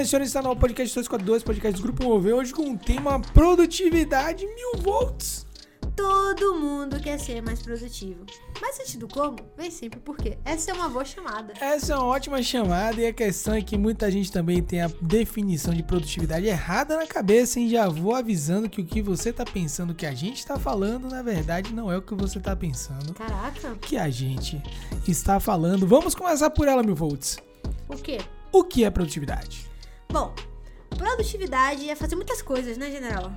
E senhores, está no podcast 242, podcast do Grupo Mover, hoje com o tema produtividade mil volts. Todo mundo quer ser mais produtivo. Mas antes do como, vem sempre por quê. Essa é uma boa chamada. Essa é uma ótima chamada e a questão é que muita gente também tem a definição de produtividade errada na cabeça, hein? Já vou avisando que o que você tá pensando que a gente tá falando, na verdade, não é o que você tá pensando. Caraca, Que a gente está falando. Vamos começar por ela, mil volts. o quê? O que é produtividade? Bom, produtividade é fazer muitas coisas, né, general?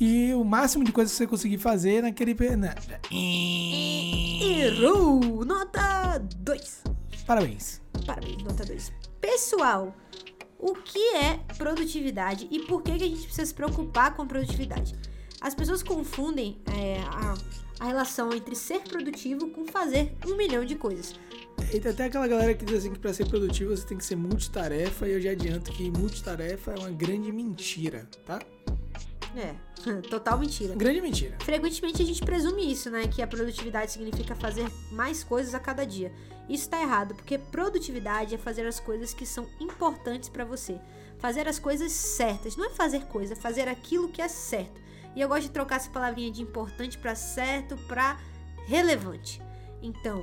E o máximo de coisas que você conseguir fazer naquele. na- Errou! Nota 2. Parabéns. Parabéns, nota 2. Pessoal, o que é produtividade e por que, que a gente precisa se preocupar com produtividade? As pessoas confundem é, a, a relação entre ser produtivo com fazer um milhão de coisas. E tem até aquela galera que diz assim que pra ser produtivo você tem que ser multitarefa, e eu já adianto que multitarefa é uma grande mentira, tá? É, total mentira. Grande mentira. Frequentemente a gente presume isso, né? Que a produtividade significa fazer mais coisas a cada dia. Isso tá errado, porque produtividade é fazer as coisas que são importantes pra você. Fazer as coisas certas. Não é fazer coisa, é fazer aquilo que é certo. E eu gosto de trocar essa palavrinha de importante pra certo pra relevante. Então,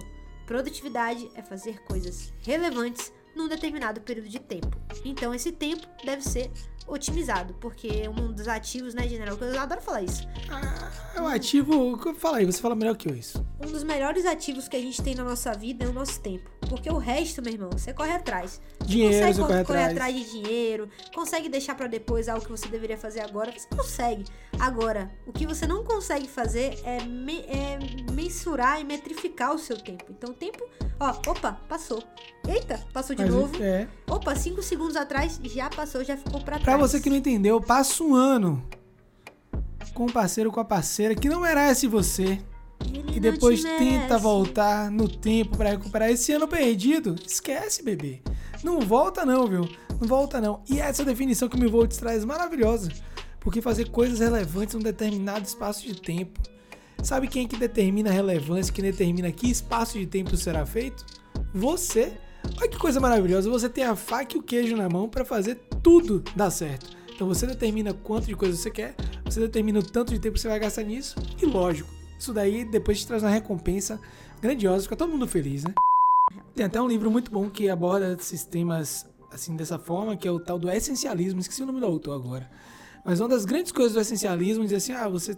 produtividade é fazer coisas relevantes num determinado período de tempo. Então, esse tempo deve ser otimizado, porque um dos ativos, né, general? Eu adoro falar isso. Ah, é um ativo. Fala aí, você fala melhor que eu isso. Um dos melhores ativos que a gente tem na nossa vida é o nosso tempo. Porque o resto, meu irmão, você corre atrás. Dinheiro, consegue você cor- corre correr atrás. atrás de dinheiro, consegue deixar pra depois algo que você deveria fazer agora, você consegue. Agora, o que você não consegue fazer é, me- é mensurar e metrificar o seu tempo. Então, o tempo, ó, opa, passou. Eita, passou de Mas, novo. É. Opa, cinco segundos atrás já passou, já ficou pra Pra trás. Você que não entendeu, passa um ano com o parceiro com a parceira que não merece você. Ele E depois te tenta voltar no tempo pra recuperar esse ano perdido. Esquece, bebê. Não volta não, viu? Não volta não. E essa definição que o Milvolts traz é maravilhosa. Porque fazer coisas relevantes num determinado espaço de tempo. Sabe quem é que determina a relevância, quem determina que espaço de tempo será feito? Você. Olha que coisa maravilhosa. Você tem a faca e o queijo na mão pra fazer tudo dar certo. Então você determina quanto de coisa você quer, você determina o tanto de tempo que você vai gastar nisso, e lógico, isso daí depois te traz uma recompensa grandiosa, fica todo mundo feliz, né? Tem até um livro muito bom que aborda esses temas assim dessa forma, que é o tal do essencialismo, esqueci o nome do autor agora. Mas uma das grandes coisas do essencialismo é dizer assim, ah, você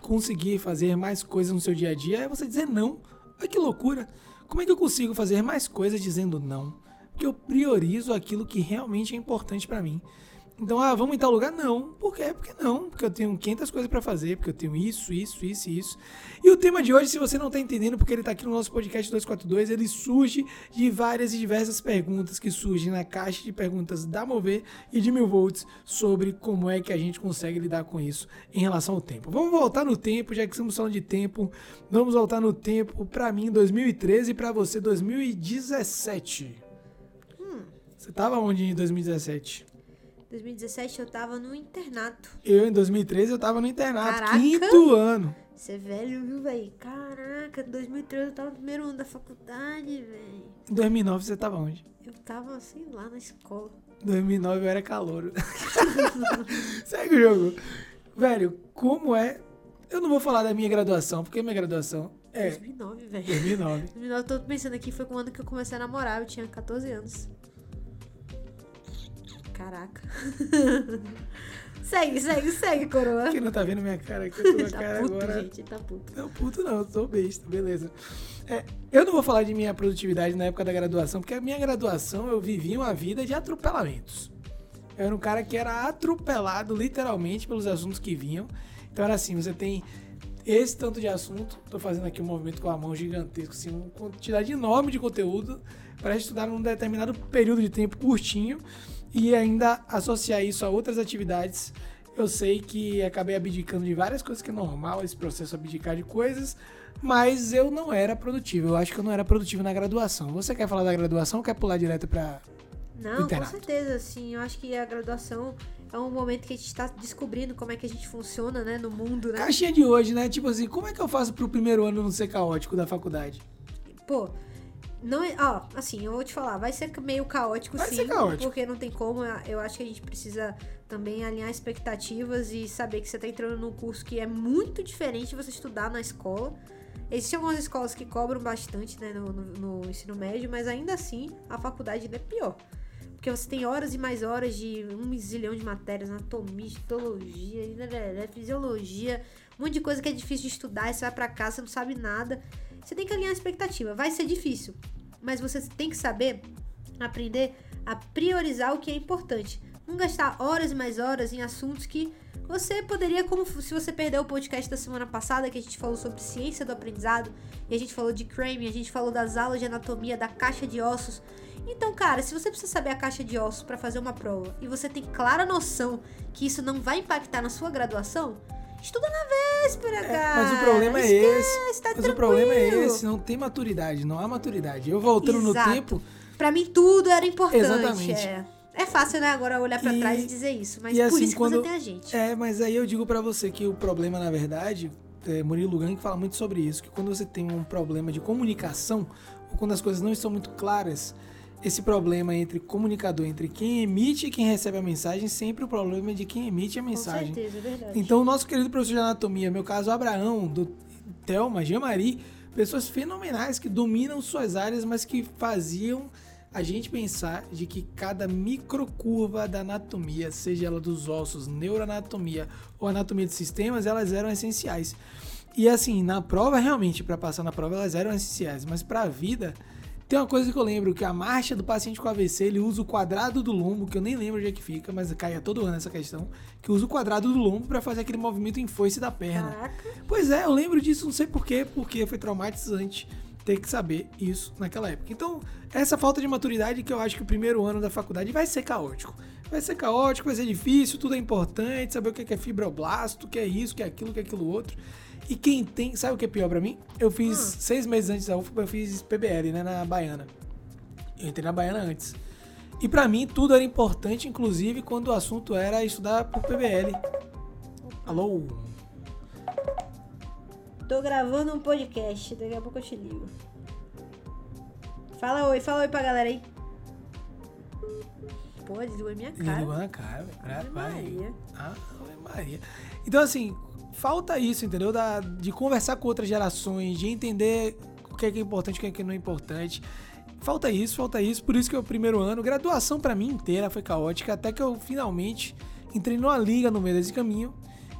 conseguir fazer mais coisas no seu dia a dia é você dizer não. Olha que loucura. Como é que eu consigo fazer mais coisas dizendo não? Porque eu priorizo aquilo que realmente é importante pra mim. Então, ah, vamos em tal lugar? Não. Por quê? Porque não. Porque eu tenho 500 coisas pra fazer, porque eu tenho isso, isso, isso e isso. E o tema de hoje, se você não tá entendendo, porque ele tá aqui no nosso podcast 242, ele surge de várias e diversas perguntas que surgem na caixa de perguntas da Mover e de Mil Volts sobre como é que a gente consegue lidar com isso em relação ao tempo. Vamos voltar no tempo, já que estamos falando de tempo. Vamos voltar no tempo pra mim 2013 e pra você 2017. Você tava onde em 2017? 2017 eu tava no internato. Eu, em 2013, eu tava no internato, Caraca! quinto ano. Você é velho, viu, velho? Caraca, 2013 eu tava no primeiro ano da faculdade, velho. Em 2009, você tava onde? Eu tava, sei lá, na escola. Em 2009, eu era calouro. Segue o jogo. Velho, como é... Eu não vou falar da minha graduação, porque minha graduação é 2009, velho. 2009. 2009, eu tô pensando aqui, foi com o ano que eu comecei a namorar, eu tinha 14 anos. Caraca. segue, segue, segue, coroa. Quem não tá vendo minha cara aqui, eu tô com tá cara puto, agora... gente, tá puto. Não, puto não, eu sou besta, beleza. É, eu não vou falar de minha produtividade na época da graduação, porque a minha graduação eu vivia uma vida de atropelamentos. Eu era um cara que era atropelado literalmente pelos assuntos que vinham. Então era assim, você tem esse tanto de assunto, tô fazendo aqui um movimento com a mão gigantesco, assim, uma quantidade enorme de conteúdo para estudar num determinado período de tempo curtinho e ainda associar isso a outras atividades. Eu sei que acabei abdicando de várias coisas que é normal esse processo abdicar de coisas, mas eu não era produtivo. Eu acho que eu não era produtivo na graduação. Você quer falar da graduação ou quer pular direto para Não, com certeza, assim, eu acho que a graduação é um momento que a gente tá descobrindo como é que a gente funciona, né, no mundo, né? caixinha de hoje, né? Tipo assim, como é que eu faço pro primeiro ano não ser caótico da faculdade? Pô, Não é, ó, assim, eu vou te falar, vai ser meio caótico Vai sim, caótico. porque não tem como, eu acho que a gente precisa também alinhar expectativas e saber que você tá entrando num curso que é muito diferente de você estudar na escola. Existem algumas escolas que cobram bastante, né, no, no- no ensino médio, mas ainda assim, a faculdade ainda é pior. Porque você tem horas e mais horas de um zilhão de matérias, anatomia, histologia, lelelé, fisiologia, um monte de coisa que é difícil de estudar, aí você vai pra casa, você não sabe nada. Você tem que alinhar a expectativa. Vai ser difícil, mas você tem que saber aprender a priorizar o que é importante. Não gastar horas e mais horas em assuntos que você poderia, como se você perdeu o podcast da semana passada, que a gente falou sobre ciência do aprendizado, e a gente falou de Crane, a gente falou das aulas de anatomia, da caixa de ossos. Então, cara, se você precisa saber a caixa de ossos para fazer uma prova e você tem clara noção que isso não vai impactar na sua graduação, estuda na véspera, cara. Mas o problema é Esquece, esse. tá Mas o problema é tranquilo. esse, não tem maturidade, não há maturidade. Eu voltando no Exato. tempo, Pra mim tudo era importante. Exatamente. É, é fácil, né, agora olhar pra E- trás e dizer isso, mas por assim, isso que quando- você tem a gente. É, mas aí eu digo pra você que o problema, na verdade, é, Murilo Gang fala muito sobre isso, que quando você tem um problema de comunicação, ou quando as coisas não estão muito claras, esse problema entre comunicador, entre quem emite e quem recebe a mensagem, sempre o problema é de quem emite a Com mensagem. certeza, é verdade. Então, o nosso querido professor de anatomia, meu caso, Abraão, do Thelma, Jean-Marie, pessoas fenomenais que dominam suas áreas, mas que faziam a gente pensar de que cada microcurva da anatomia, seja ela dos ossos, neuroanatomia ou anatomia de sistemas, elas eram essenciais. E assim, na prova, realmente, para passar na prova, elas eram essenciais, mas para a vida, tem uma coisa que eu lembro, que a marcha do paciente com AVC, ele usa o quadrado do lombo, que eu nem lembro onde é que fica, mas cai a todo ano essa questão, que usa o quadrado do lombo para fazer aquele movimento em foice da perna. Caraca. Pois é, eu lembro disso, não sei porquê, porque foi traumatizante ter que saber isso naquela época. Então, essa falta de maturidade que eu acho que o primeiro ano da faculdade vai ser caótico. Vai ser caótico, vai ser difícil, tudo é importante, saber o que é fibroblasto, o que é isso, o que é aquilo, o que é aquilo outro. E quem tem, sabe o que é pior pra mim? Eu fiz seis meses antes da UFBA, eu fiz PBL, né, na Baiana. Eu entrei na Baiana antes. E pra mim tudo era importante, inclusive quando o assunto era estudar pro PBL. Alô? Tô gravando um podcast, daqui a pouco eu te ligo. Fala oi, fala oi pra galera aí. Pô, desligou a minha cara. ligou na cara, velho. Ave. Maria. Ah, Ave Maria. Então, assim, falta isso, entendeu? Da, de conversar com outras gerações, de entender o que é, que é importante, o que é que não é importante. Falta isso, falta isso. Por isso que o primeiro ano, graduação pra mim inteira foi caótica, até que eu finalmente entrei numa liga no meio desse caminho.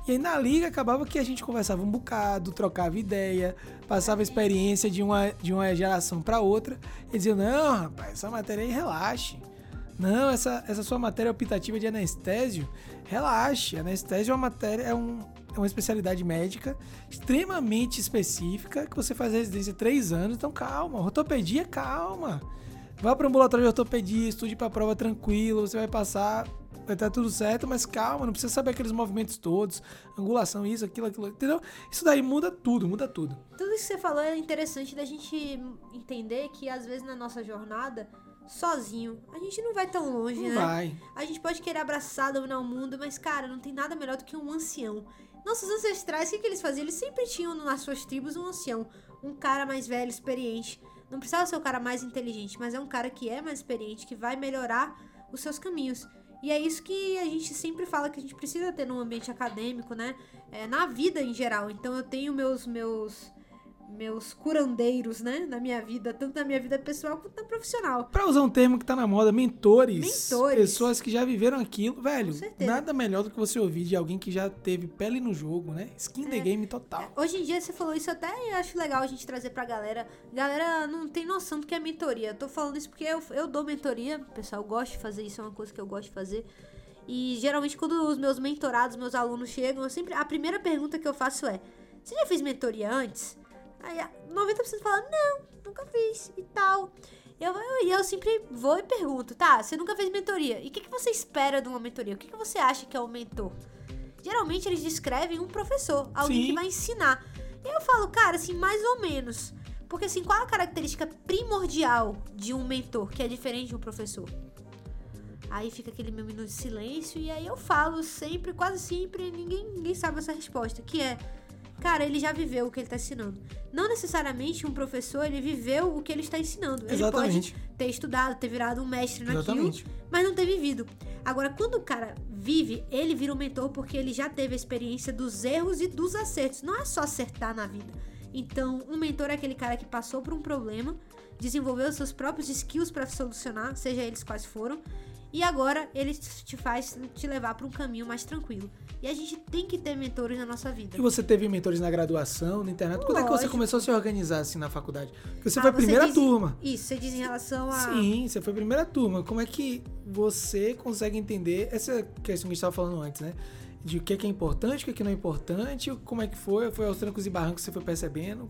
E aí na liga acabava que a gente conversava um bocado, trocava ideia, passava experiência de uma, de uma geração pra outra. E dizia, não, rapaz, essa matéria aí relaxe. Não, essa, essa sua matéria optativa de anestésio, relaxe. Anestésio é uma matéria, é, um, é uma especialidade médica extremamente específica que você faz residência três anos, então calma. Ortopedia, calma. Vá para o ambulatório de ortopedia, estude para a prova tranquilo, você vai passar, vai estar tudo certo, mas calma, não precisa saber aqueles movimentos todos, angulação, isso, aquilo, aquilo, entendeu? Isso daí muda tudo, muda tudo. Tudo isso que você falou é interessante da gente entender que às vezes na nossa jornada, sozinho, a gente não vai tão longe, Não né? vai. A gente pode querer abraçar, dominar o mundo, mas, cara, não tem nada melhor do que um ancião. Nossos ancestrais, o que, que eles faziam? Eles sempre tinham nas suas tribos um ancião. Um cara mais velho, experiente. Não precisava ser o cara mais inteligente, mas é um cara que é mais experiente, que vai melhorar os seus caminhos. E é isso que a gente sempre fala que a gente precisa ter num ambiente acadêmico, né? É, na vida em geral. Então eu tenho meus meus meus curandeiros, né, na minha vida, tanto na minha vida pessoal quanto na profissional. Pra usar um termo que tá na moda, mentores. Mentores. Pessoas que já viveram aquilo. Velho, nada melhor do que você ouvir de alguém que já teve pele no jogo, né? Skin É. the game total. Hoje em dia você falou isso até eu acho legal a gente trazer pra galera. Galera não tem noção do que é mentoria. Eu tô falando isso porque eu, eu dou mentoria, pessoal, eu gosto de fazer isso, é uma coisa que eu gosto de fazer. E geralmente quando os meus mentorados, meus alunos chegam, eu sempre a primeira pergunta que eu faço é: "Você já fez mentoria antes?" Aí a 90% fala: "Não, nunca fiz" e tal. Eu, eu, e eu sempre vou e pergunto, tá, você nunca fez mentoria. E o que, que você espera de uma mentoria? O que, que você acha que é um mentor? Geralmente eles descrevem um professor, alguém Sim. que vai ensinar. E eu falo, cara, assim, mais ou menos. Porque assim, qual a característica primordial de um mentor que é diferente de um professor? Aí fica aquele meu minuto de silêncio e aí eu falo sempre, quase sempre, ninguém, ninguém sabe essa resposta, que é cara, ele já viveu o que ele está ensinando. Não necessariamente um professor, ele viveu o que ele está ensinando. Ele Exatamente. pode ter estudado, ter virado um mestre naquilo, Exatamente. mas não ter vivido. Agora, quando o cara vive, ele vira um mentor porque ele já teve a experiência dos erros e dos acertos. Não é só acertar na vida. Então, um mentor é aquele cara que passou por um problema, desenvolveu seus próprios skills para solucionar, seja eles quais foram, e agora ele te faz te levar para um caminho mais tranquilo. E a gente tem que ter mentores na nossa vida. E você teve mentores na graduação, no internato? Quando é que você Lógico. começu a se organizar assim na faculdade? Porque você Ah, foi a primeira diz- turma. Isso, você diz em relação a. Sim, você foi a primeira turma. Como é que você consegue entender essa questão que a gente estava falando antes, né? De o que é, que é importante, o que é, que não é importante, como é que foi, foi aos trancos e barrancos que você foi percebendo.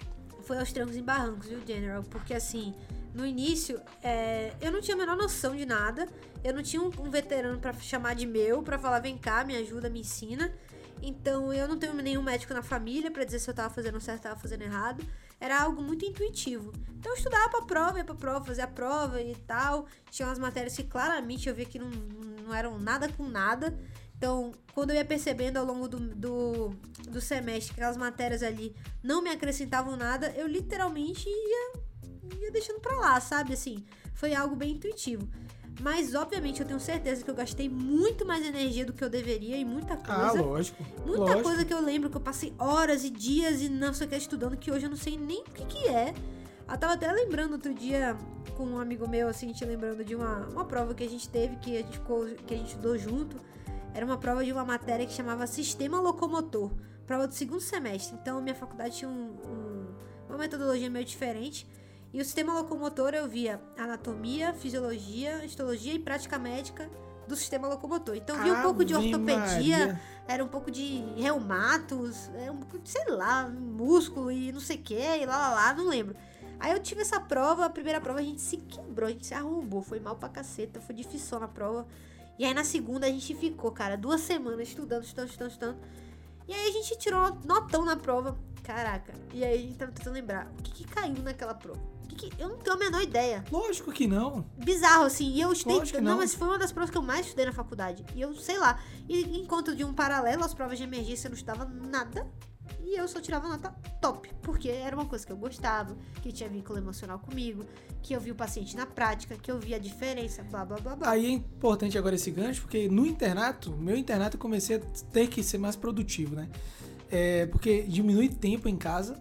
Foi aos trancos e barrancos, viu, General? Porque assim, no início, é, eu não tinha a menor noção de nada. Eu não tinha um, um veterano pra chamar de meu, pra falar, vem cá, me ajuda, me ensina. Então, eu não tenho nenhum médico na família pra dizer se eu tava fazendo certo tava fazendo errado. Era algo muito intuitivo. Então, eu estudava pra prova, ia pra prova, fazia a prova e tal. Tinha umas matérias que claramente eu via que não, não eram nada com nada. Então, quando eu ia percebendo ao longo do, do, do semestre que aquelas matérias ali não me acrescentavam nada, eu literalmente ia, ia deixando pra lá, sabe? Assim, foi algo bem intuitivo. Mas, obviamente, eu tenho certeza que eu gastei muito mais energia do que eu deveria em muita Ah, coisa. lógico. Muita lógico. coisa que eu lembro que eu passei horas e dias e não sei o que estudando, que hoje eu não sei nem o que, que é. Eu tava até lembrando outro dia com um amigo meu, assim, gente lembrando de uma, uma prova que a gente teve, que a gente, ficou, que a gente estudou junto. Era uma prova de uma matéria que chamava Sistema Locomotor, prova do segundo semestre. Então, minha faculdade tinha um- um- uma metodologia meio diferente. E o sistema locomotor eu via anatomia, fisiologia, histologia e prática médica do sistema locomotor. Então, eu via um pouco de Ave ortopedia, Maria. era um pouco de reumatos, era um pouco sei lá, músculo e não sei o que, e lá, lá, lá, não lembro. Aí eu tive essa prova, a primeira prova a gente se quebrou, a gente se arrombou, foi mal pra caceta, foi difícil na prova. E aí na segunda a gente ficou, cara, duas semanas estudando, estudando, estudando, estudando. E aí a gente tirou notão na prova. Caraca. E aí a gente tava tentando lembrar, o que, que caiu naquela prova? Que que- Eu não tenho a menor ideia Lógico que não. bizarro, assim. E eu estudei. Lógico não. não. mas foi uma das provas que eu mais estudei na faculdade. E eu, sei lá. E enquanto de um paralelo às provas de emergência, eu não estudava nada. E eu só tirava nota top. Porque era uma coisa que eu gostava, que tinha vínculo emocional comigo, que eu vi o paciente na prática, que eu vi a diferença, blá blá blá blá. Aí é importante agora esse gancho, porque no internato, meu internato eu comecei a ter que ser mais produtivo, né? É, porque diminui tempo em casa.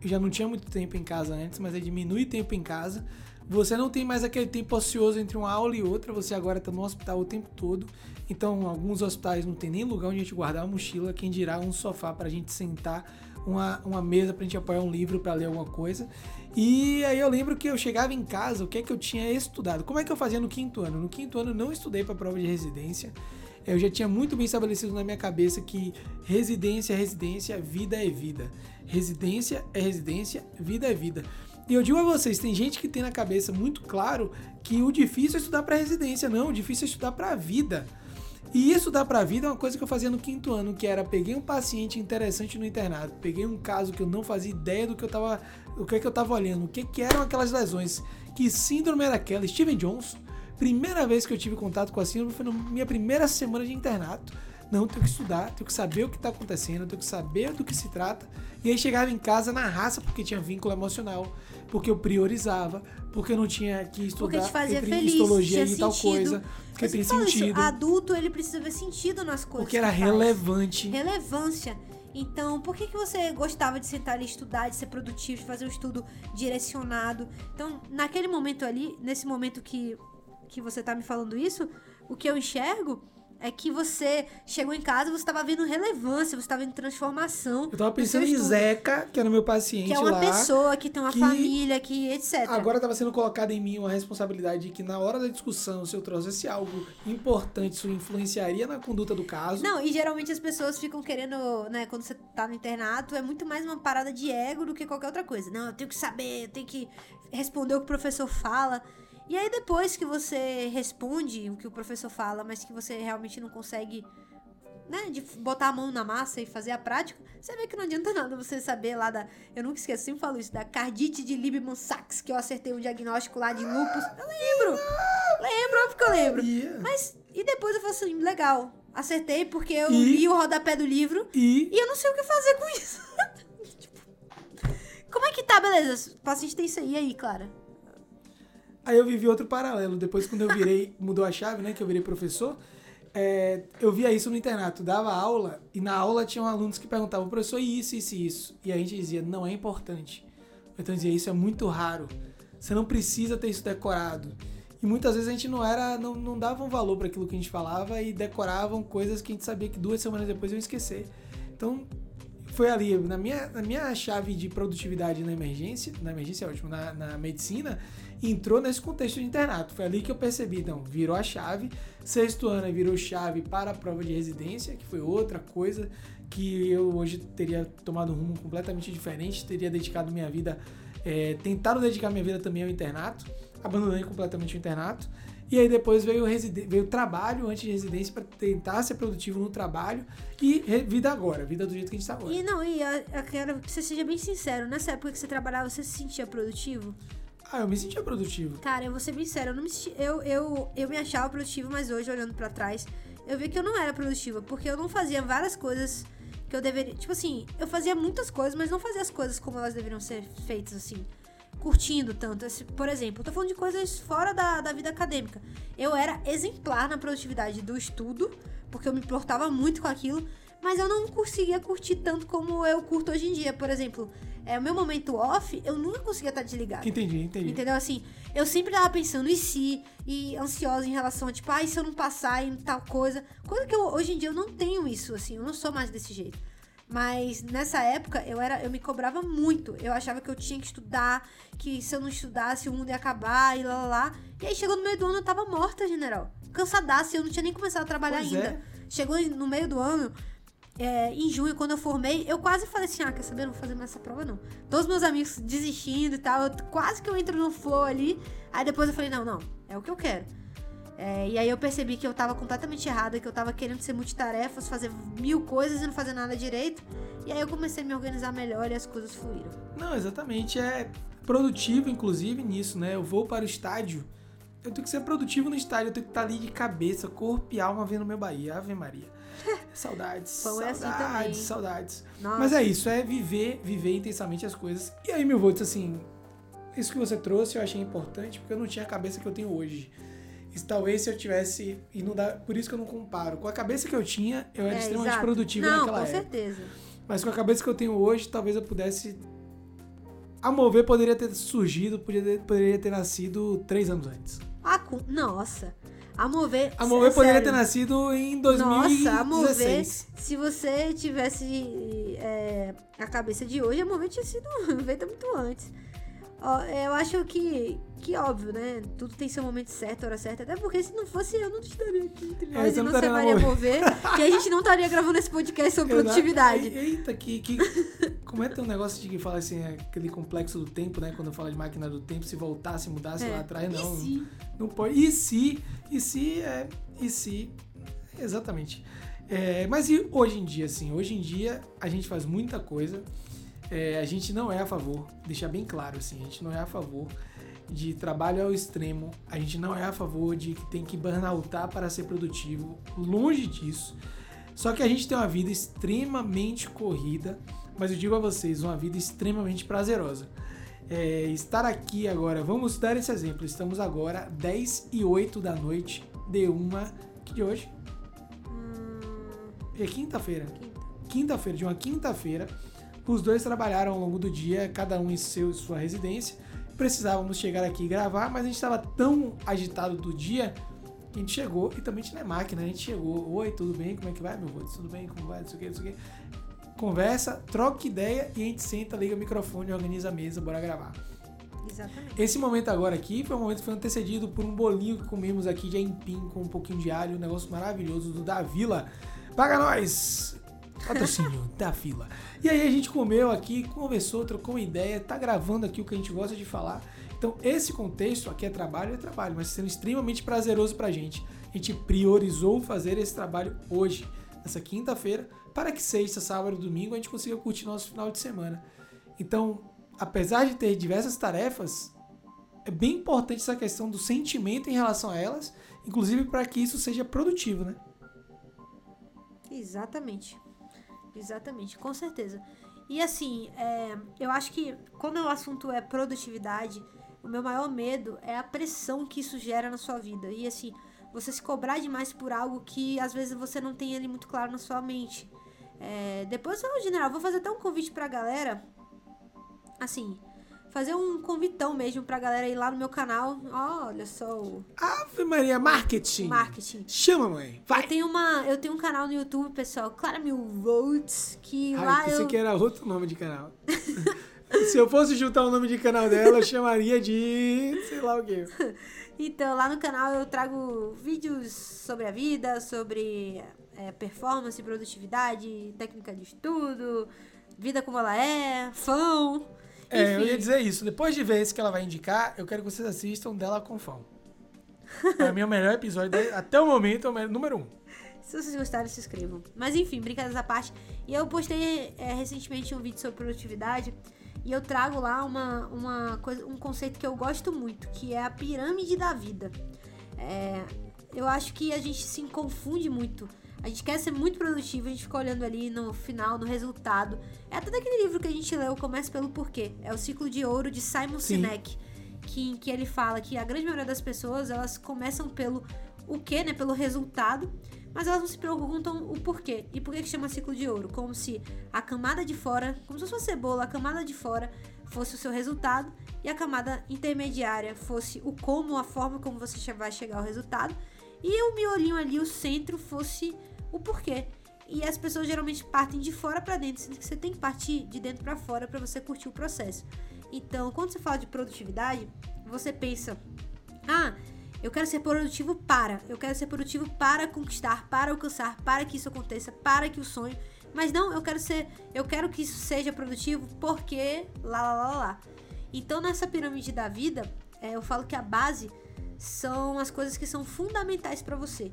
Eu já não tinha muito tempo em casa antes, mas aí diminui tempo em casa. Você não tem mais aquele tempo ocioso entre uma aula e outra, você agora tá no hospital o tempo todo. Então, alguns hospitais não tem nem lugar onde a gente guardar a mochila, quem dirá um sofá pra gente sentar, uma, uma mesa pra gente apoiar um livro pra ler alguma coisa. E aí eu lembro que eu chegava em casa, o que é que eu tinha estudado? Como é que eu fazia no quinto ano? No quinto ano eu não estudei pra prova de residência. Eu já tinha muito bem estabelecido na minha cabeça que residência é residência, vida é vida. Residência é residência, vida é vida. E eu digo a vocês, tem gente que tem na cabeça muito claro que o difícil é estudar para residência, não, o difícil é estudar para a vida. E estudar para a vida é uma coisa que eu fazia no quinto ano, que era peguei um paciente interessante no internato, peguei um caso que eu não fazia ideia do que eu tava, o que é que eu tava olhando, o que que eram aquelas lesões, que síndrome era aquela, Steven Jones. Primeira vez que eu tive contato com a síndrome foi na minha primeira semana de internato. Não, tenho que estudar, tenho que saber o que está acontecendo, tenho que saber do que se trata. E aí chegava em casa na raça porque tinha vínculo emocional, porque eu priorizava, porque eu não tinha que estudar Porque te fazia feliz, histologia e tal sentido. coisa, porque Eu tem falo isso, sentido, adulto, ele precisa ver sentido nas coisas. porque era que faz. relevante. relevância. Então, por que, que você gostava de sentar ali e estudar, de ser produtivo, de fazer um estudo direcionado? Então, naquele momento ali, nesse momento que, que você tá me falando isso, o que eu enxergo é que você chegou em casa, você estava vendo relevância, você estava vendo transformação. Eu tava no pensando em. Zeca, que era meu paciente Que é uma lá. pessoa, que tem uma que família, que etc. Agora estava sendo colocada em mim uma responsabilidade de que na hora da discussão, se eu trouxesse algo importante, isso influenciaria na conduta do caso. Não, e geralmente as pessoas ficam querendo, né, quando você tá no internato, é muito mais uma parada de ego do que qualquer outra coisa. Não, eu tenho que saber, eu tenho que responder o que o professor fala. E aí depois que você responde o que o professor fala, mas que você realmente não consegue, né, de botar a mão na massa e fazer a prática, você vê que não adianta nada você saber lá da, eu nunca esqueço, sempre falo isso, da cardite de Liebman-Sachs, que eu acertei um diagnóstico lá de lupus. Eu lembro. Lembro, óbvio que eu lembro. Mas, e depois eu falo assim, legal, acertei porque eu E? li o rodapé do livro e e eu não sei o que fazer com isso. como é que tá? Beleza, o paciente tem isso aí, aí, Clara? Aí eu vivi outro paralelo. Depois, quando eu virei, mudou a chave, né? Que eu virei professor, é, eu via isso no internato. Dava aula e na aula tinham alunos que perguntavam, professor, isso, isso e isso. E a gente dizia, não é importante. Então dizia, isso é muito raro. Você não precisa ter isso decorado. E muitas vezes a gente não era, não, não dava um valor para aquilo que a gente falava e decoravam coisas que a gente sabia que duas semanas depois iam esquecer. Então foi ali, na minha, na minha chave de produtividade na emergência, na emergência é ótimo, na, na medicina, entrou nesse contexto de internato. Foi ali que eu percebi, então, virou a chave. Sexto ano virou chave para a prova de residência, que foi outra coisa que eu hoje teria tomado um rumo completamente diferente, teria dedicado minha vida, é, tentado dedicar minha vida também ao internato, abandonei completamente o internato. E aí depois veio o trabalho antes de residência para tentar ser produtivo no trabalho e vida agora, vida do jeito que a gente tá agora. E não, e eu, eu quero que você seja bem sincero, nessa época que você trabalhava, você se sentia produtivo? Ah, eu me sentia produtivo. Cara, eu vou ser sério, eu não me senti, eu, eu, eu me achava produtivo, mas hoje, olhando para trás, eu vi que eu não era produtiva, porque eu não fazia várias coisas que eu deveria. Tipo assim, eu fazia muitas coisas, mas não fazia as coisas como elas deveriam ser feitas, assim. Curtindo tanto. Por exemplo, eu tô falando de coisas fora da, da vida acadêmica. Eu era exemplar na produtividade do estudo, porque eu me importava muito com aquilo, mas eu não conseguia curtir tanto como eu curto hoje em dia. Por exemplo, é, o meu momento off, eu nunca conseguia estar desligado. Entendi, entendi. Entendeu? Assim, eu sempre tava pensando, e se? E ansiosa em relação a, tipo, ai, se eu não passar em tal coisa. Coisa que eu, hoje em dia eu não tenho isso, assim, eu não sou mais desse jeito. Mas nessa época eu era, eu me cobrava muito. Eu achava que eu tinha que estudar, que se eu não estudasse o mundo ia acabar e lá lá lá. E aí chegou no meio do ano eu tava morta, general. Cansadaça, eu não tinha nem começado a trabalhar pois ainda. É. Chegou no meio do ano, é, em junho, quando eu formei, eu quase falei assim: ah, quer saber? Não vou fazer mais essa prova, não. Todos meus amigos desistindo e tal, eu, quase que eu entro no flow ali. Aí depois eu falei: não, não, é o que eu quero. É, e aí eu percebi que eu tava completamente errada, que eu tava querendo ser multitarefas, fazer mil coisas e não fazer nada direito. E aí eu comecei a me organizar melhor e as coisas fluíram. Não, exatamente. É produtivo, inclusive, nisso, né? Eu vou para o estádio. Eu tenho que ser produtivo no estádio, eu tenho que estar ali de cabeça, corpo e alma vendo meu Bahia. Ave Maria. Saudades. Pão saudades, é assim também. saudades. Nossa. Mas é isso, é viver, viver intensamente as coisas. E aí, meu voto, assim, isso que você trouxe eu achei importante, porque eu não tinha a cabeça que eu tenho hoje. E talvez se eu tivesse. E não dá, por isso que eu não comparo. Com a cabeça que eu tinha, eu era é, extremamente exato. produtivo não, naquela com época. Com certeza. Mas com a cabeça que eu tenho hoje, talvez eu pudesse. A mover poderia ter surgido, poderia, poderia ter nascido três anos antes. Ah, nossa. A Mover. A Mover poderia ter nascido em 2016. Nossa, a Mover, se você tivesse é, a cabeça de hoje, a Mover tinha sido feita muito antes. Eu acho que, que óbvio, né? Tudo tem seu momento certo, hora certa. Até porque se não fosse eu, não estaria aqui entre nós é, e não, você Maria Mover. que a gente não estaria gravando esse podcast sobre produtividade. Eita, que, que. Como é que tem um negócio de que fala assim, aquele complexo do tempo, né? Quando fala de máquina do tempo, se voltasse, mudasse é. lá atrás, não. E se? Não pode. E se? E se? É. E se? Exatamente. É, mas e hoje em dia, assim? Hoje em dia a gente faz muita coisa é, a gente não é a favor, deixar bem claro assim, a gente não é a favor de trabalho ao extremo, a gente não é a favor de que tem que burnoutar para ser produtivo, longe disso. Só que a gente tem uma vida extremamente corrida, mas eu digo a vocês, uma vida extremamente prazerosa. É, estar aqui agora, vamos dar esse exemplo. Estamos agora 10 e 8 da noite de uma. Que de hoje? Hum... É quinta-feira. Quinta-feira, de uma quinta-feira os dois trabalharam ao longo do dia, cada um em seu, sua residência. Precisávamos chegar aqui e gravar, mas a gente estava tão agitado do dia que a gente chegou e também tinha máquina. A gente chegou, oi, tudo bem? Como é que vai, meu vô? Tudo bem? Como vai? Não sei o que, não sei o que. Conversa, troca ideia e a gente senta, liga o microfone, organiza a mesa, bora gravar. Exatamente. Esse momento agora aqui foi um momento que foi antecedido por um bolinho que comemos aqui de aipim com um pouquinho de alho, um negócio maravilhoso do Da Vila. Paga nós! Patrocínio da fila. E aí a gente comeu aqui, conversou, trocou ideia, tá gravando aqui o que a gente gosta de falar. Então, esse contexto aqui é trabalho, é trabalho, mas sendo extremamente prazeroso pra gente. A gente priorizou fazer esse trabalho hoje, nessa quinta-feira, para que sexta, sábado domingo a gente consiga curtir nosso final de semana. Então, apesar de ter diversas tarefas, é bem importante essa questão do sentimento em relação a elas, inclusive para que isso seja produtivo, né? Exatamente. Exatamente, com certeza. E assim, é, eu acho que quando o assunto é produtividade, o meu maior medo é a pressão que isso gera na sua vida. E assim, você se cobrar demais por algo que às vezes você não tem ali muito claro na sua mente. É, depois, eu, general, vou fazer até um convite pra galera. Assim, fazer um convitão mesmo pra galera ir lá no meu canal. Olha só o Ave Maria, marketing. marketing. Chama, mãe. Vai. Eu tenho, uma, eu tenho um canal no YouTube, pessoal, Clara Mil Volts, que Ai, lá pensei eu... que era outro nome de canal. Se eu fosse juntar o nome de canal dela, eu chamaria de. sei lá o quê. Então, lá no canal eu trago vídeos sobre a vida, sobre é, performance, produtividade, técnica de estudo, vida como ela é, fã. É, eu ia dizer isso. Depois de ver esse que ela vai indicar, eu quero que vocês assistam dela com fã. É o meu melhor episódio de- até o momento, é o número um. Se vocês gostarem, se inscrevam. Mas enfim, brincadeiras à parte. E eu postei é, recentemente um vídeo sobre produtividade. E eu trago lá uma, uma coisa, um conceito que eu gosto muito, que é a pirâmide da vida. É, eu acho que a gente se confunde muito. A gente quer ser muito produtivo, a gente fica olhando ali no final, no resultado. É até daquele livro que a gente leu, Comece pelo Porquê. É o Ciclo de Ouro de Simon Sim. Sinek. Que, que ele fala que a grande maioria das pessoas, elas começam pelo o quê, né? Pelo resultado, mas elas não se perguntam o porquê. E por que, que chama ciclo de ouro? Como se a camada de fora, como se fosse uma cebola, a camada de fora fosse o seu resultado e a camada intermediária fosse o como, a forma como você vai chegar ao resultado. E o miolinho ali, o centro, fosse o porquê. E as pessoas geralmente partem de fora para dentro, sendo que você tem que partir de dentro para fora para você curtir o processo. Então, quando você fala de produtividade, você pensa: "Ah, eu quero ser produtivo para. Eu quero ser produtivo para conquistar, para alcançar, para que isso aconteça, para que o sonho. Mas não, eu quero ser. Eu quero que isso seja produtivo porque. lá lá lá lá. Então nessa pirâmide da vida, é, eu falo que a base são as coisas que são fundamentais pra você.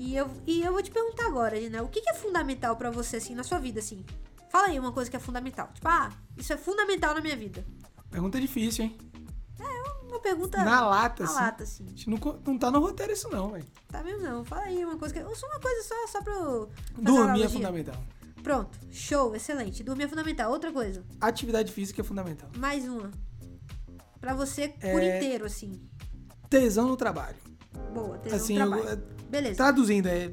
E eu, e eu vou te perguntar agora, né? O que, que é fundamental pra você, assim, na sua vida, assim? Fala aí uma coisa que é fundamental. Tipo, ah, isso é fundamental na minha vida. Pergunta difícil, hein? Uma pergunta. Na lata, na assim. lata, assim. A gente não, não tá no roteiro isso, não, velho. Tá mesmo não. Fala aí uma coisa que. Só uma coisa só, só pra eu. fazer uma Dormir é fundamental. Pronto. Show, excelente. Dormir é fundamental. Outra coisa. Atividade física é fundamental. Mais uma. Pra você por É- inteiro, assim. Tesão no trabalho. Boa, tesão assim, no eu- trabalho. Beleza. traduzindo, é.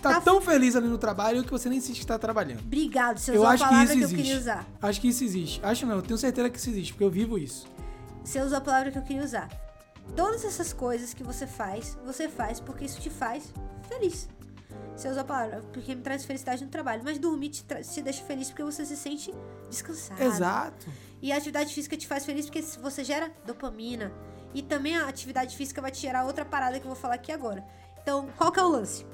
Tá, Tá tão feliz ali no trabalho que você nem sente que tá trabalhando. Obrigado, você Eu usou a acho que palavra isso que, eu existe. queria usar. Acho que isso existe. Acho não, eu tenho certeza que isso existe, porque eu vivo isso. Você usou a palavra que eu queria usar. Todas essas coisas que você faz, você faz porque isso te faz feliz. Você usou a palavra porque me traz felicidade no trabalho. Mas dormir te, te deixa feliz porque você se sente descansado. Exato. E a atividade física te faz feliz porque você gera dopamina. E também a atividade física vai te gerar outra parada que eu vou falar aqui agora. Então, qual que é o lance?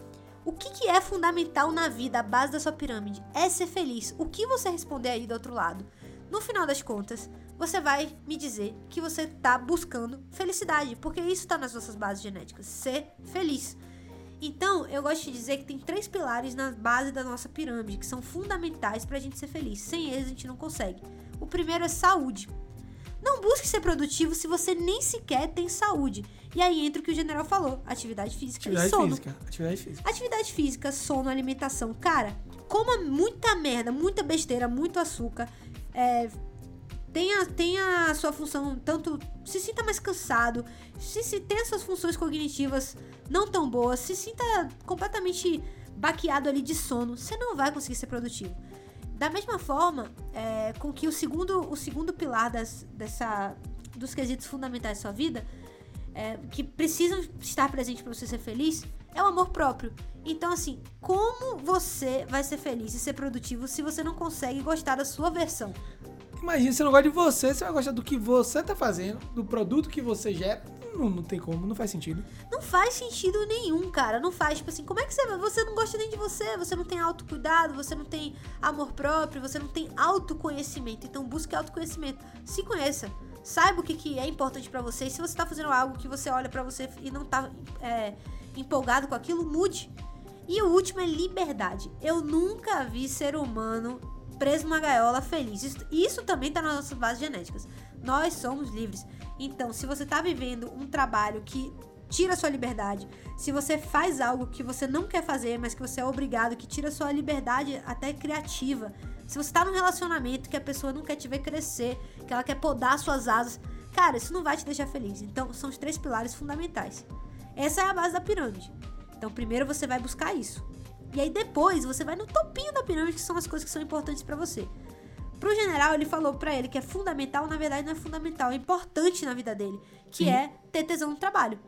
O que, que é fundamental na vida, a base da sua pirâmide? É ser feliz. O que você responder aí do outro lado? No final das contas, você vai me dizer que você tá buscando felicidade, porque isso tá nas nossas bases genéticas. Ser feliz. Então, eu gosto de dizer que tem três pilares na base da nossa pirâmide que são fundamentais pra gente ser feliz. Sem eles, a gente não consegue. O primeiro é saúde. Não busque ser produtivo se você nem sequer tem saúde. E aí entra o que o general falou: atividade física e Atividade sono. física. Atividade física. Atividade física, sono, alimentação. Cara, coma muita merda, muita besteira, muito açúcar. É, tenha, tenha a sua função, tanto. Se sinta mais cansado. Se, se tenha suas funções cognitivas não tão boas. Se sinta completamente baqueado ali de sono. Você não vai conseguir ser produtivo. Da mesma forma, é, com que o segundo, o segundo pilar das, dessa, dos quesitos fundamentais da sua vida é, que precisam estar presentes para você ser feliz é o amor próprio. Então, assim, como você vai ser feliz e ser produtivo se você não consegue gostar da sua versão? Imagina, você não gosta de você, você vai gostar do que você tá fazendo, do produto que você gera. Não, não tem como, não faz sentido. Não faz sentido nenhum, cara. Não faz. Tipo assim, como é que você. Você não gosta nem de você, você não tem autocuidado, você não tem amor próprio, você não tem autoconhecimento. Então, busque autoconhecimento. Se conheça. Saiba o que, que é importante pra você. E se você tá fazendo algo que você olha pra você e não tá é, empolgado com aquilo, mude. E o último é liberdade. Eu nunca vi ser humano preso numa gaiola feliz. Isso, isso também tá nas nossas bases genéticas. Nós somos livres. Então, se você tá vivendo um trabalho que tira sua liberdade, se você faz algo que você não quer fazer, mas que você é obrigado, que tira sua liberdade até criativa. Se você tá num relacionamento que a pessoa não quer te ver crescer, que ela quer podar suas asas, cara, isso não vai te deixar feliz. Então, são os três pilares fundamentais. Essa é a base da pirâmide. Então, primeiro você vai buscar isso. E aí depois você vai no topinho da pirâmide, que são as coisas que são importantes para você. Pro general, ele falou para ele que é fundamental, na verdade não é fundamental, é importante na vida dele, que Sim. é ter tesão no trabalho.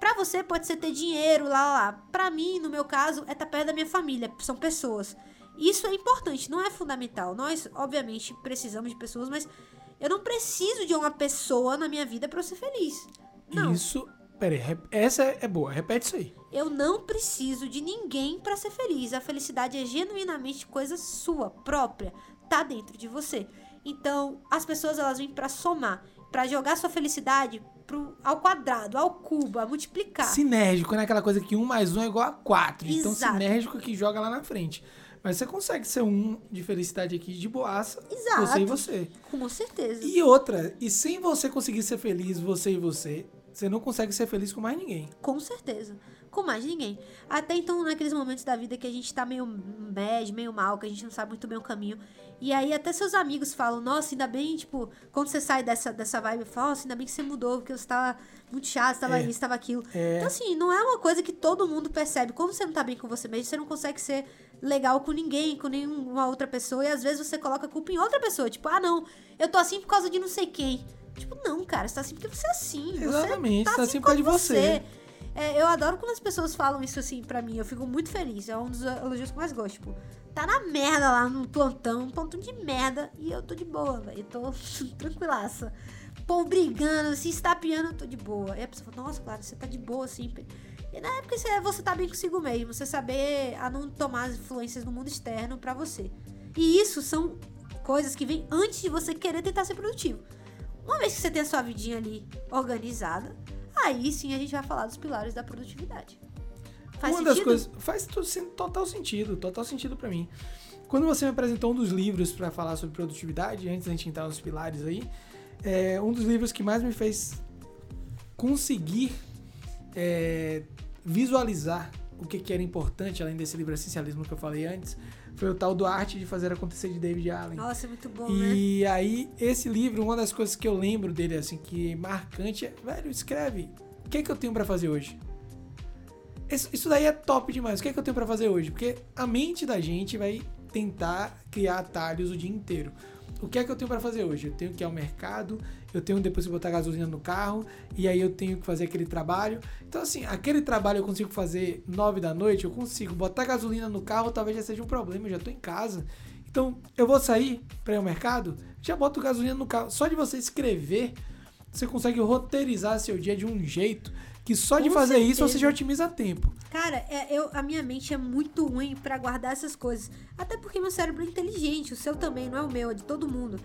Pra você pode ser ter dinheiro, lá, lá, lá. Pra mim, no meu caso, é estar perto da minha família, são pessoas. Isso é importante, não é fundamental. Nós, obviamente, precisamos de pessoas, mas eu não preciso de uma pessoa na minha vida pra eu ser feliz. Não. Isso. Pera aí, rep- essa é boa, repete isso aí. Eu não preciso de ninguém pra ser feliz. A felicidade é genuinamente coisa sua, própria, tá dentro de você. Então, as pessoas elas vêm pra somar, pra jogar sua felicidade pro, ao quadrado, ao cubo, a multiplicar. Sinérgico, né? Aquela coisa que um mais um é igual a quatro. Então, Exato. sinérgico que joga lá na frente. Mas você consegue ser um de felicidade aqui de boaça. Exato. Você e você. Com certeza. E outra, e sem você conseguir ser feliz, você e você, você não consegue ser feliz com mais ninguém. Com certeza. Com mais ninguém. Até então, naqueles momentos da vida que a gente tá meio bad, meio mal, que a gente não sabe muito bem o caminho. E aí até seus amigos falam, nossa, ainda bem, tipo, quando você sai dessa, dessa vibe, fala, nossa, ainda bem que você mudou, porque você tava muito chato, você tava É. isso, tava aquilo. É. Então, assim, não é uma coisa que todo mundo percebe. Quando você não tá bem com você mesmo, você não consegue ser legal com ninguém, com nenhuma outra pessoa. E às vezes você coloca a culpa em outra pessoa. Tipo, ah, não, eu tô assim por causa de não sei quem. Tipo, não, cara, você tá assim porque você é assim. Você Exatamente, tá tá assim assim por causa de como você. É, eu adoro quando as pessoas falam isso assim pra mim. Eu fico muito feliz. É um dos elogios que eu mais gosto. Tipo, tá na merda lá no plantão, um plantão de merda. E eu tô de boa, velho. Eu tô tranquilaça. Pô, brigando, se estapeando, eu tô de boa. Aí a pessoa fala, nossa, claro, você tá de boa assim. E na época é você tá bem consigo mesmo. Você saber a não tomar as influências do mundo externo pra você. E isso são coisas que vêm antes de você querer tentar ser produtivo. Uma vez que você tem a sua vidinha ali organizada, aí sim a gente vai falar dos pilares da produtividade. Faz Uma sentido? das coisas faz total sentido, total sentido pra mim. Quando você me apresentou um dos livros pra falar sobre produtividade, antes da gente entrar nos pilares aí, é um dos livros que mais me fez conseguir é, visualizar o que, que era importante, além desse livro Essencialismo que eu falei antes, foi o tal do Arte de Fazer Acontecer de David Allen. Nossa, é muito bom, né? E aí, esse livro, uma das coisas que eu lembro dele, assim, que é marcante é, velho, escreve, o que é que eu tenho pra fazer hoje? Isso, isso daí é top demais. O que é que eu tenho pra fazer hoje? Porque a mente da gente vai tentar criar atalhos o dia inteiro. O que é que eu tenho pra fazer hoje? Eu tenho que ir ao mercado, eu tenho depois que botar gasolina no carro, e aí eu tenho que fazer aquele trabalho. Então, assim, aquele trabalho eu consigo fazer nove da noite, eu consigo. Botar gasolina no carro talvez já seja um problema, eu já tô em casa. Então, eu vou sair para ir ao mercado, já boto gasolina no carro. Só de você escrever, você consegue roteirizar seu dia de um jeito que só de Com fazer isso certeza. você já otimiza tempo. Cara, é, eu, a minha mente é muito ruim pra guardar essas coisas. Até porque meu cérebro é inteligente, o seu também, não é o meu, é de todo mundo.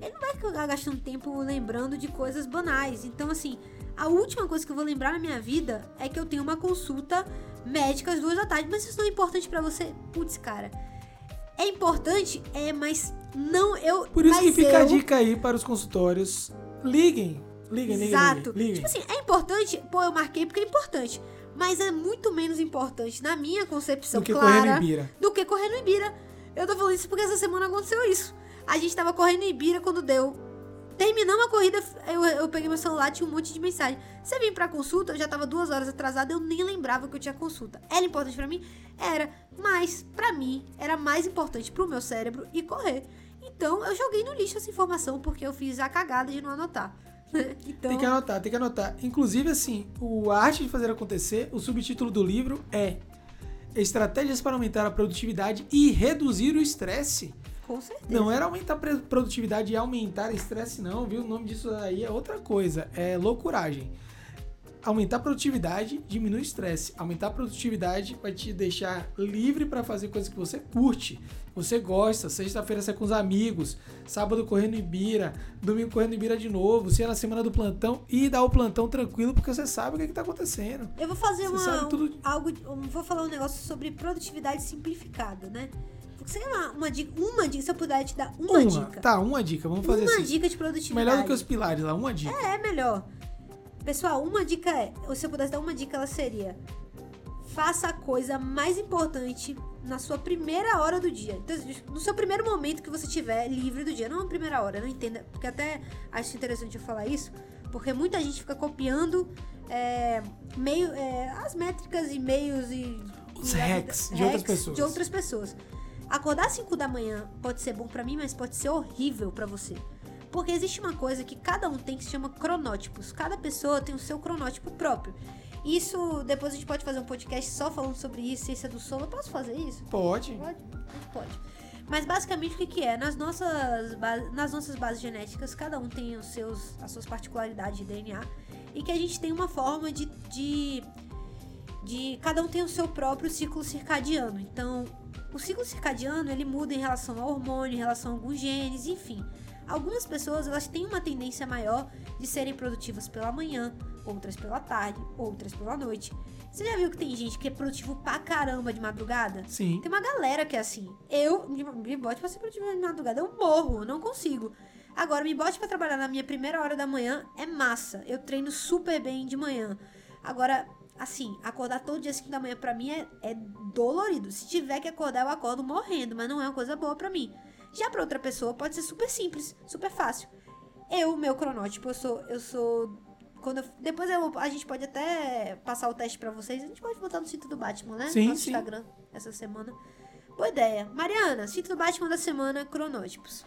Ele não vai ficar gastando tempo lembrando de coisas banais. Então, assim, a última coisa que eu vou lembrar na minha vida é que eu tenho uma consulta médica às duas da tarde. Mas isso não é importante pra você? Putz, cara. É importante, é, mas não eu. Por isso que fica a eu- dica aí para os consultórios. Liguem, liguem, liguem, Exato. liguem. liguem. Tipo assim, é importante, pô, eu marquei porque é importante. Mas é muito menos importante na minha concepção do que correr clara no Ibira. do que correr no Ibira. Eu tô falando isso porque essa semana aconteceu isso. A gente tava correndo no Ibira quando deu. Terminamos a corrida, eu, eu peguei meu celular, tinha um monte de mensagem. Você vem pra consulta, eu já tava duas horas atrasada, eu nem lembrava que eu tinha consulta. Era importante pra mim? Era. Mas, pra mim, era mais importante pro meu cérebro ir correr. Então, eu joguei no lixo essa informação, porque eu fiz a cagada de não anotar. Então, Tem que anotar, tem que anotar. Inclusive, assim, o Arte de Fazer Acontecer, o subtítulo do livro é Estratégias para aumentar a produtividade e reduzir o estresse. Com certeza. Não era aumentar a produtividade e aumentar estresse, não, viu? O nome disso aí é outra coisa. É loucuragem. Aumentar a produtividade diminui o estresse. Aumentar a produtividade vai te deixar livre para fazer coisas que você curte, você gosta. Sexta-feira você é com os amigos, sábado correndo Ibira, domingo correndo Ibira de novo, se é na semana do plantão e dar o plantão tranquilo porque você sabe o que, é que tá acontecendo. Eu vou fazer Você uma, um- algo, vou falar um negócio sobre produtividade simplificada, né? Você quer uma, uma dica, uma dica, se eu puder te dar uma, dica. Tá, uma dica, vamos fazer uma assim. dica de produtividade. Melhor do que os pilares lá, uma dica. É, é melhor. Pessoal, uma dica é, se eu pudesse dar uma dica, ela seria: faça a coisa mais importante na sua primeira hora do dia. Então, no seu primeiro momento que você tiver livre do dia, não na primeira hora, não entenda, porque até acho interessante eu falar isso, porque muita gente fica copiando é, meio, é, as métricas e meios e os hacks, de outras pessoas. De outras pessoas. Acordar às 5 da manhã pode ser bom para mim, mas pode ser horrível para você. Porque existe uma coisa que cada um tem que se chama cronótipos. Cada pessoa tem o seu cronótipo próprio. Isso, depois a gente pode fazer um podcast só falando sobre isso, ciência do sono. Eu posso fazer isso? Pode. Pode? Pode. Mas basicamente o que, que é? Nas nossas, nas nossas bases genéticas, cada um tem os seus, as suas particularidades de DNA. E que a gente tem uma forma de, de, de. Cada um tem o seu próprio ciclo circadiano. Então, o ciclo circadiano ele muda em relação ao hormônio, em relação a alguns genes, enfim. Algumas pessoas elas têm uma tendência maior de serem produtivas pela manhã, outras pela tarde, outras pela noite. Você já viu que tem gente que é produtivo pra caramba de madrugada? Sim. Tem uma galera que é assim. Eu me bote pra ser produtiva de madrugada, eu morro, eu não consigo. Agora, me bote para trabalhar na minha primeira hora da manhã é massa. Eu treino super bem de manhã. Agora, assim, acordar todo dia 5 da manhã pra mim é, é dolorido. Se tiver que acordar, eu acordo morrendo, mas não é uma coisa boa pra mim. Já para outra pessoa pode ser super simples, super fácil. Eu, meu cronótipo, eu sou eu sou quando eu, depois eu, a gente pode até passar o teste para vocês. A gente pode botar no sítio do Batman, né? Sim, Nosso sim. Instagram essa semana. Boa ideia. Mariana, sítio do Batman da semana, cronótipos.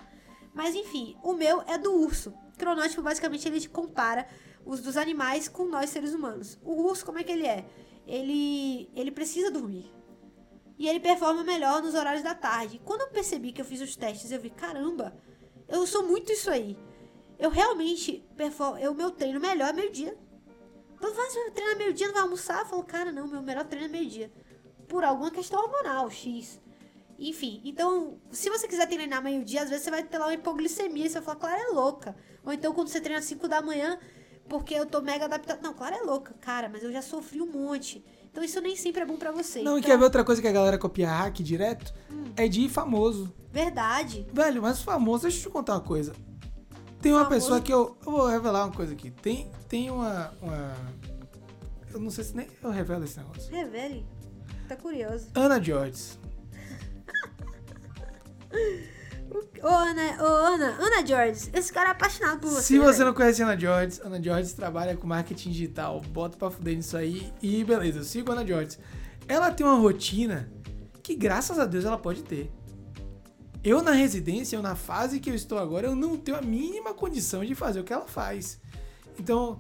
Mas enfim, o meu é do urso. Cronótipo basicamente ele compara os dos animais com nós seres humanos. O urso como é que ele é? Ele ele precisa dormir e ele performa melhor nos horários da tarde. Quando eu percebi que eu fiz os testes, eu vi, caramba, eu sou muito isso aí. Eu realmente performo, eu meu treino melhor é meio-dia. Então vai treinar meio-dia, não vai almoçar? Eu falo, cara, não, meu melhor treino é meio-dia. Por alguma questão hormonal, X. Enfim, então, se você quiser treinar meio-dia, às vezes você vai ter lá uma hipoglicemia você vai falar, Clara é louca. Ou então, quando você treina às 5 da manhã, porque eu tô mega adaptado. Não, Clara é louca, cara, mas eu já sofri um monte. Então isso nem sempre é bom para você. Não, então... e quer ver outra coisa que a galera copia hack direto? Hum. É de famoso. Verdade. Velho, mas famoso, deixa eu te contar uma coisa. Tem uma famoso. pessoa que eu. Eu vou revelar uma coisa aqui. Tem, tem uma, uma. Eu não sei se nem eu revelo esse negócio. Revele. Tá curioso. Ana George. Ô, Ana, ô, Ana, Ana George, esse cara é apaixonado por você. Se você não conhece Ana George, Ana George trabalha com marketing digital. Bota pra fuder nisso aí e beleza, eu sigo Ana George. Ela tem uma rotina que, graças a Deus, ela pode ter. Eu, na residência, eu na fase que eu estou agora, eu não tenho a mínima condição de fazer o que ela faz. Então,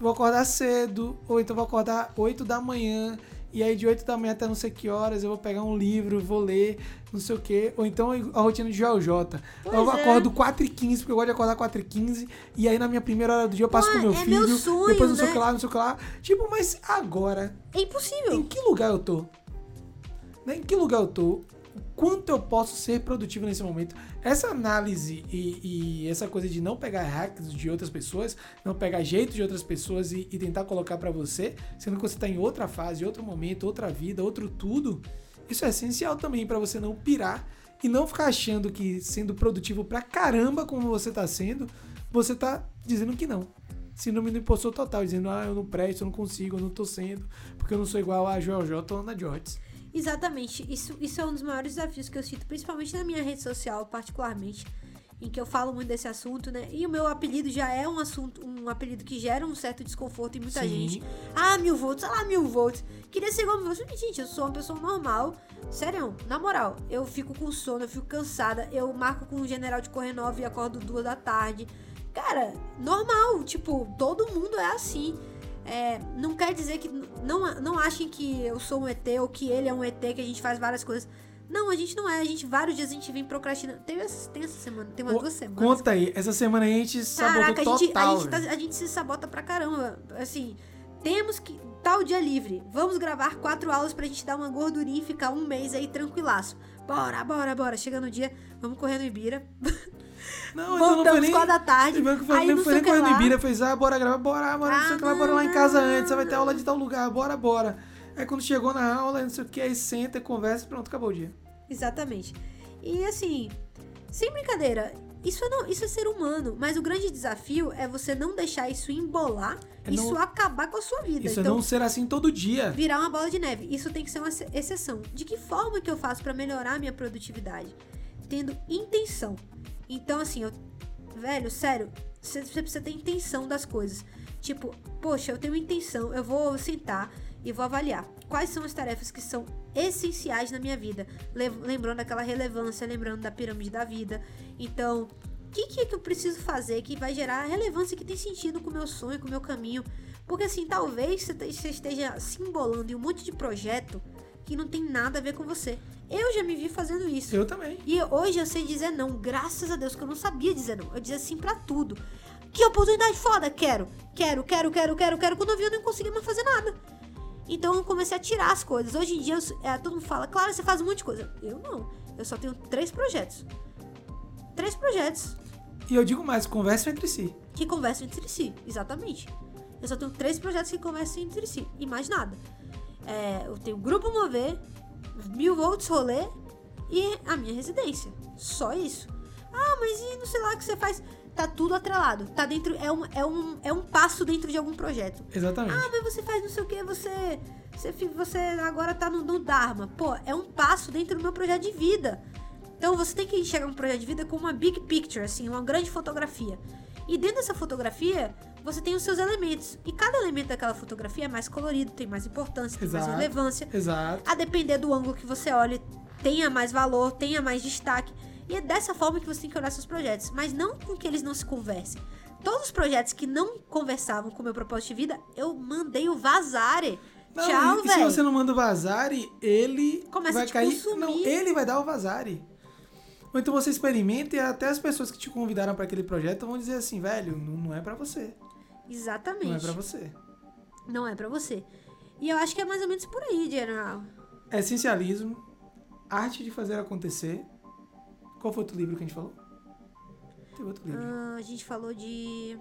vou acordar cedo, ou então vou acordar 8 da manhã e aí de 8 da manhã até não sei que horas eu vou pegar um livro, vou ler, não sei o que. Ou então a rotina de Joel J. Pois eu é. acordo 4 e 15 porque eu gosto de acordar 4 e 15 e aí na minha primeira hora do dia eu passo Pô, com meu é filho, meu sonho, depois não sei o né? que lá, não sei o que lá. Tipo, mas agora... É impossível. Em que lugar eu tô? Né, em que lugar eu tô? Quanto eu posso ser produtivo nesse momento? Essa análise e, e essa coisa de não pegar hacks de outras pessoas, não pegar jeito de outras pessoas e, e tentar colocar para você, sendo que você tá em outra fase, outro momento, outra vida, outro tudo, isso é essencial também para você não pirar e não ficar achando que sendo produtivo pra caramba como você tá sendo, você tá dizendo que não. Síndrome do impostor total, dizendo, ah, eu não presto, eu não consigo, eu não tô sendo, porque eu não sou igual a Joel J ou Ana George. Exatamente. Isso, isso é um dos maiores desafios que eu cito, principalmente na minha rede social, particularmente, em que eu falo muito desse assunto, né? E o meu apelido já é um assunto, um apelido que gera um certo desconforto em muita Sim. gente. Ah, mil volts, ah lá, mil volts. Queria ser igual mil volts. Gente, eu sou uma pessoa normal. Sério, na moral, eu fico com sono, eu fico cansada, eu marco com um general de correr 9 e acordo duas da tarde. Cara, normal, tipo, todo mundo é assim. É, não quer dizer que. Não, não achem que eu sou um ET ou que ele é um ET, que a gente faz várias coisas. Não, a gente não é. A gente, vários dias a gente vem procrastinando. Tem essa, tem essa semana, tem umas Ô, duas semanas. Conta aí, essa semana a gente sabotou Caraca, a gente, total. a, gente tá- a gente se sabota pra caramba. Assim, temos que. Tal dia livre. Vamos gravar quatro aulas pra gente dar uma gordurinha e ficar um mês aí tranquilaço. Bora, bora, bora. Chega no dia, vamos correr no Ibira. Não, então não quatro da tarde. Que foi, aí não foi nem correndo lá. em Bira, fez, ah, bora gravar, bora, mano, não sei o que lá, bora lá em casa antes, você vai ter aula de tal lugar, bora, bora. Aí quando chegou na aula, não sei o que, aí senta, conversa, pronto, acabou o dia. Exatamente. E assim, sem brincadeira, Isso é, não, isso é ser humano, mas o grande desafio é você não deixar isso embolar, É isso não- acabar com a sua vida. Isso é então, não ser assim todo dia. virar uma bola de neve. Isso tem que ser uma ex- exceção. De que forma que eu faço pra melhorar a minha produtividade? Tendo intenção. Então, assim, eu, velho, sério, você você precisa ter intenção das coisas. Tipo, poxa, eu tenho intenção, eu vou sentar e vou avaliar quais são as tarefas que são essenciais na minha vida. Le- Lembrando daquela relevância, lembrando da pirâmide da vida. Então, o que, que é que eu preciso fazer que vai gerar relevância que tem sentido com o meu sonho, com o meu caminho? Porque assim, talvez você te- você esteja se embolando em um monte de projeto que não tem nada a ver com você. Eu já me vi fazendo isso. Eu também. E hoje eu sei dizer não, graças a Deus, que eu não sabia dizer não. Eu dizia sim pra tudo. Que oportunidade foda, quero, quero, quero, quero, quero, quero. Quando eu vi, eu não conseguia mais fazer nada. Então eu comecei a tirar as coisas. Hoje em dia, eu- é, todo mundo fala, claro, você faz um monte de coisa. Eu não. Eu só tenho três projetos. Três projetos E eu digo mais, conversam entre si. que conversam entre si. Exatamente. Eu só tenho três projetos que conversam entre si. E mais nada. É, eu tenho o Grupo Mover, Mil Volts Rolê e a minha residência. Só isso. Ah, mas e não sei lá o que você faz? Tá tudo atrelado. Tá dentro. É um, é um, é um passo dentro de algum projeto. Exatamente. Ah, mas você faz não sei o que, você. Você, você agora tá no, no Dharma. Pô, é um passo dentro do meu projeto de vida. Então você tem que enxergar um projeto de vida como uma big picture, assim, uma grande fotografia. E dentro dessa fotografia, você tem os seus elementos. E cada elemento daquela fotografia é mais colorido, tem mais importância, tem mais Exato. relevância. Exato. A depender do ângulo que você olha, tenha mais valor, tenha mais destaque. E é dessa forma que você tem que olhar seus projetos. Mas não com que eles não se conversem. Todos os projetos que não conversavam com o meu propósito de vida, eu mandei o vazare. Não, Tchau, e se velho. você não manda o vazare, ele Começa vai a cair. consumir. Não, ele vai dar o vazare. Ou então você experimenta e até as pessoas que te convidaram para aquele projeto vão dizer assim, velho, não, é para você. Exatamente. Não é para você. Não é pra você. E eu acho que é mais ou menos por aí, general. Essencialismo, arte de fazer acontecer. Qual foi outro livro que a gente falou? Tem outro livro. Ah, a gente falou de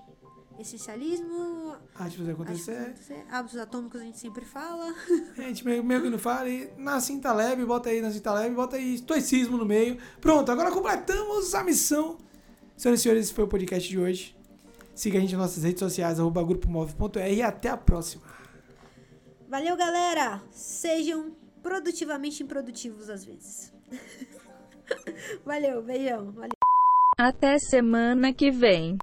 essencialismo, Arte de fazer acontecer, hábitos atômicos a gente sempre fala. A gente meio, meio que não fala e na cinta leve, bota aí na cinta leve, bota aí estoicismo no meio. Pronto, agora completamos a missão. Senhoras e senhores, esse foi o podcast de hoje. Siga a gente nas nossas redes sociais, arroba grupomove.r e até a próxima. Valeu, galera! Sejam produtivamente improdutivos às vezes. Valeu, beijão. Valeu. Até semana que vem.